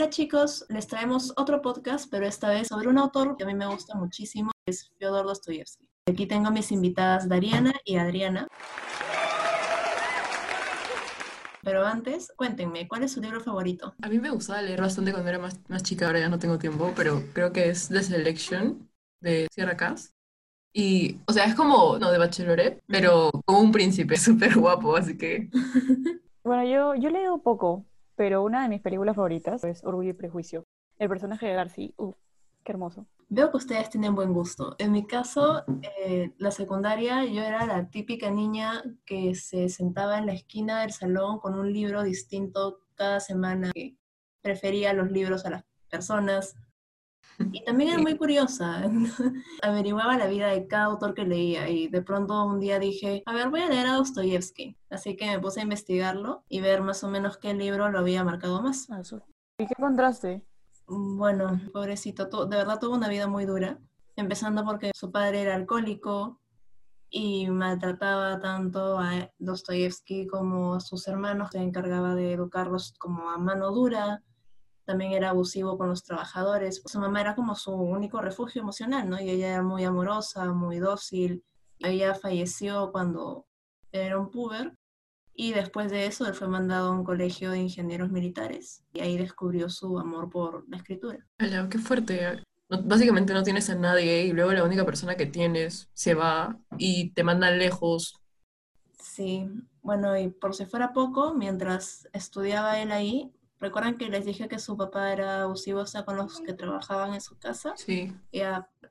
Hola chicos, les traemos otro podcast, pero esta vez sobre un autor que a mí me gusta muchísimo, es Fyodor Dostoyevsky. Aquí tengo a mis invitadas Dariana y Adriana. Pero antes, cuéntenme, ¿cuál es su libro favorito? A mí me gustaba leer bastante cuando era más, más chica, ahora ya no tengo tiempo, pero creo que es The Selection de Sierra Cass. Y, o sea, es como, no, de Bachelorette, pero como un príncipe súper guapo, así que... Bueno, yo, yo leído poco, pero una de mis películas favoritas es Orgullo y Prejuicio. El personaje de Darcy, qué hermoso. Veo que ustedes tienen buen gusto. En mi caso, eh, la secundaria, yo era la típica niña que se sentaba en la esquina del salón con un libro distinto cada semana, que prefería los libros a las personas. Y también era muy curiosa. Averiguaba la vida de cada autor que leía y de pronto un día dije, a ver, voy a leer a Dostoyevsky. Así que me puse a investigarlo y ver más o menos qué libro lo había marcado más. Ah, ¿Y qué encontraste? Bueno, pobrecito, de verdad tuvo una vida muy dura, empezando porque su padre era alcohólico y maltrataba tanto a Dostoyevsky como a sus hermanos, se encargaba de educarlos como a mano dura, también era abusivo con los trabajadores. Su mamá era como su único refugio emocional, ¿no? Y ella era muy amorosa, muy dócil. Ella falleció cuando era un puber y después de eso, él fue mandado a un colegio de ingenieros militares y ahí descubrió su amor por la escritura. qué fuerte. básicamente no tienes a nadie y luego la única persona que tienes se va y te mandan lejos. Sí, bueno, y por si fuera poco, mientras estudiaba él ahí, ¿recuerdan que les dije que su papá era abusivo con los que trabajaban en su casa? Sí. Y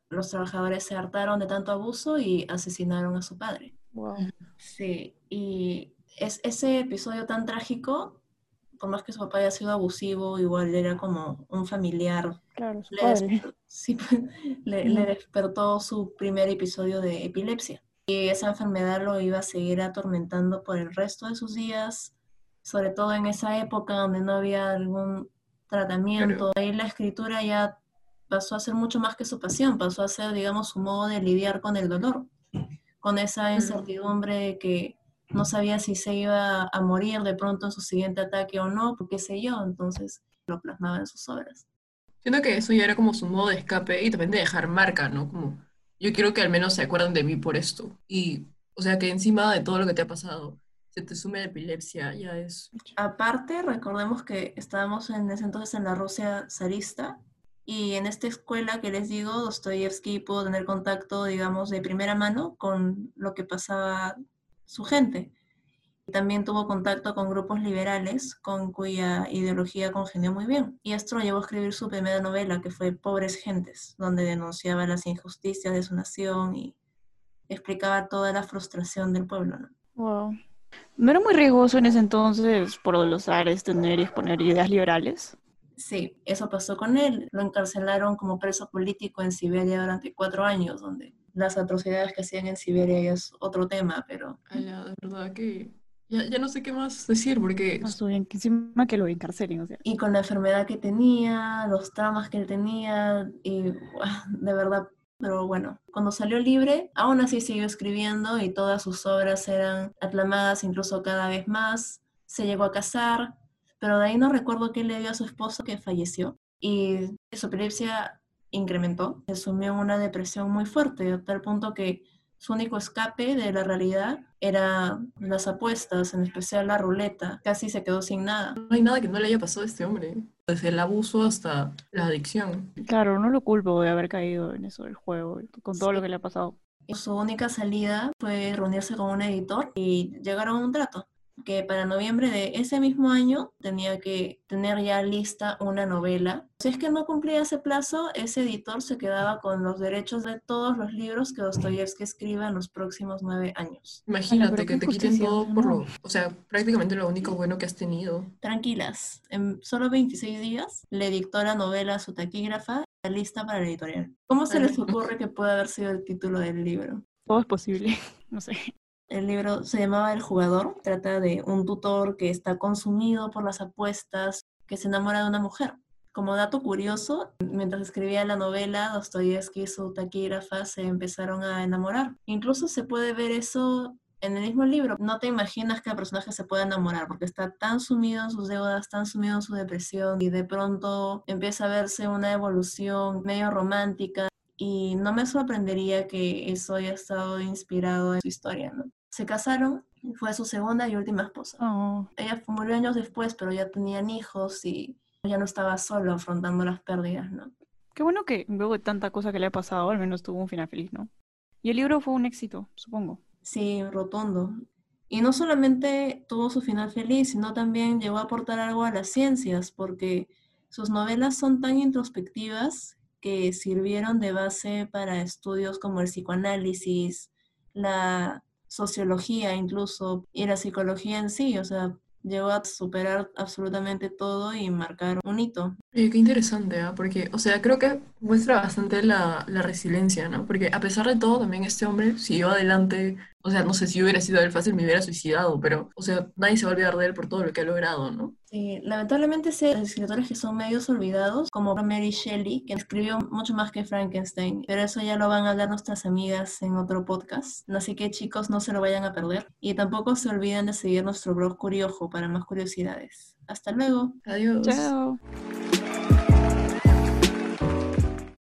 los trabajadores se hartaron de tanto abuso y asesinaron a su padre. Wow. Sí, y es, ese episodio tan trágico, por más que su papá haya sido abusivo, igual era como un familiar. Claro, su le, padre. sí, le, le despertó su primer episodio de epilepsia. Y esa enfermedad lo iba a seguir atormentando por el resto de sus días, sobre todo en esa época donde no había algún tratamiento. Ahí la escritura ya pasó a ser mucho más que su pasión, pasó a ser, digamos, su modo de lidiar con el dolor, con esa incertidumbre que no sabía si se iba a morir de pronto en su siguiente ataque o no, qué sé yo, entonces lo plasmaba en sus obras. Siento que eso ya era como su modo de escape y también de dejar marca, ¿no? Como yo quiero que al menos se acuerden de mí por esto. Y, o sea, que encima de todo lo que te ha pasado, se te sume la epilepsia, ya es... Aparte, recordemos que estábamos en ese entonces en la Rusia zarista y en esta escuela que les digo, Dostoyevsky pudo tener contacto, digamos, de primera mano con lo que pasaba su gente. También tuvo contacto con grupos liberales con cuya ideología congenió muy bien. Y esto lo llevó a escribir su primera novela, que fue Pobres Gentes, donde denunciaba las injusticias de su nación y explicaba toda la frustración del pueblo. ¿no? Wow. ¿No era muy riesgoso en ese entonces por los ares tener y exponer ideas liberales? Sí, eso pasó con él. Lo encarcelaron como preso político en Siberia durante cuatro años, donde las atrocidades que hacían en Siberia es otro tema, pero... Ay, ya, de verdad que ya, ya, no sé qué más decir porque... No, bien, que encima que lo encarcelen, o sea. Y con la enfermedad que tenía, los traumas que él tenía, y de verdad, pero bueno, cuando salió libre, aún así siguió escribiendo y todas sus obras eran aclamadas incluso cada vez más. Se llegó a casar, pero de ahí no recuerdo qué le dio a su esposo que falleció. Y su epilepsia incrementó, se sumió en una depresión muy fuerte, a tal punto que su único escape de la realidad era las apuestas, en especial la ruleta. Casi se quedó sin nada. No hay nada que no le haya pasado a este hombre, desde el abuso hasta la adicción. Claro, no lo culpo de haber caído en eso del juego, con todo lo que le ha pasado. Su única salida fue reunirse con un editor y llegaron a un trato que para noviembre de ese mismo año tenía que tener ya lista una novela. Si es que no cumplía ese plazo, ese editor se quedaba con los derechos de todos los libros que Dostoyevsky escriba en los próximos nueve años. Imagínate que te quiten todo por lo, o sea, prácticamente lo único bueno que has tenido. Tranquilas, en solo 26 días le dictó la novela a su taquígrafa lista para la editorial. ¿Cómo se les ocurre que puede haber sido el título del libro? Todo es posible, no sé. El libro se llamaba El jugador, trata de un tutor que está consumido por las apuestas, que se enamora de una mujer. Como dato curioso, mientras escribía la novela, Dostoyevsky y su taquígrafa se empezaron a enamorar. Incluso se puede ver eso en el mismo libro no te imaginas que el personaje se pueda enamorar porque está tan sumido en sus deudas, tan sumido en su depresión y de pronto empieza a verse una evolución medio romántica y no me sorprendería que eso haya estado inspirado en su historia, ¿no? Se casaron, fue su segunda y última esposa. Oh. Ella murió años después, pero ya tenían hijos y ya no estaba solo afrontando las pérdidas, ¿no? Qué bueno que luego de tanta cosa que le ha pasado, al menos tuvo un final feliz, ¿no? Y el libro fue un éxito, supongo. Sí, rotundo. Y no solamente tuvo su final feliz, sino también llegó a aportar algo a las ciencias, porque sus novelas son tan introspectivas que sirvieron de base para estudios como el psicoanálisis, la sociología incluso, y la psicología en sí, o sea, llegó a superar absolutamente todo y marcar un hito. Oye, qué interesante, ¿ah? Porque, o sea, creo que muestra bastante la, la resiliencia, ¿no? Porque a pesar de todo, también este hombre siguió adelante. O sea, no sé si hubiera sido él fácil, me hubiera suicidado, pero, o sea, nadie se va a olvidar de él por todo lo que ha logrado, ¿no? Sí, lamentablemente hay escritores que son medios olvidados, como Mary Shelley, que escribió mucho más que Frankenstein, pero eso ya lo van a hablar nuestras amigas en otro podcast. Así que chicos, no se lo vayan a perder. Y tampoco se olviden de seguir nuestro blog Curiojo para más curiosidades. Hasta luego. Adiós. Chao.